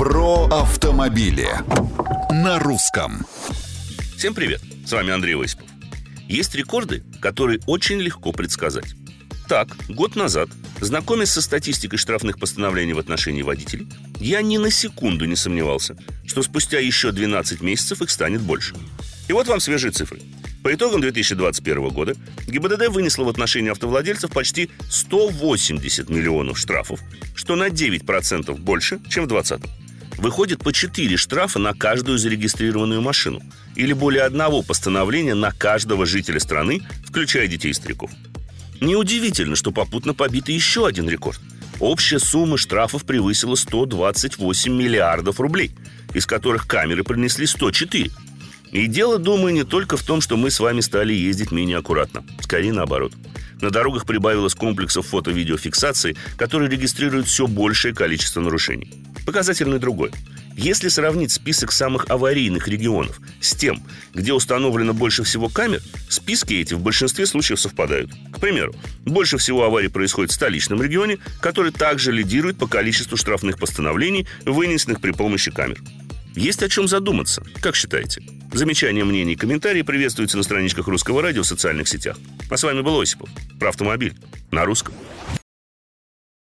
Про автомобили на русском. Всем привет, с вами Андрей Осипов. Есть рекорды, которые очень легко предсказать. Так, год назад, знакомясь со статистикой штрафных постановлений в отношении водителей, я ни на секунду не сомневался, что спустя еще 12 месяцев их станет больше. И вот вам свежие цифры. По итогам 2021 года ГИБДД вынесла в отношении автовладельцев почти 180 миллионов штрафов, что на 9% больше, чем в 2020. Выходит по 4 штрафа на каждую зарегистрированную машину или более одного постановления на каждого жителя страны, включая детей и стариков. Неудивительно, что попутно побит еще один рекорд. Общая сумма штрафов превысила 128 миллиардов рублей, из которых камеры принесли 104. И дело, думаю, не только в том, что мы с вами стали ездить менее аккуратно. Скорее наоборот. На дорогах прибавилось комплексов фото-видеофиксации, которые регистрируют все большее количество нарушений. Показательный другой. Если сравнить список самых аварийных регионов с тем, где установлено больше всего камер, списки эти в большинстве случаев совпадают. К примеру, больше всего аварий происходит в столичном регионе, который также лидирует по количеству штрафных постановлений, вынесенных при помощи камер. Есть о чем задуматься, как считаете? Замечания, мнения и комментарии приветствуются на страничках Русского радио в социальных сетях. А с вами был Осипов. Про автомобиль. На русском.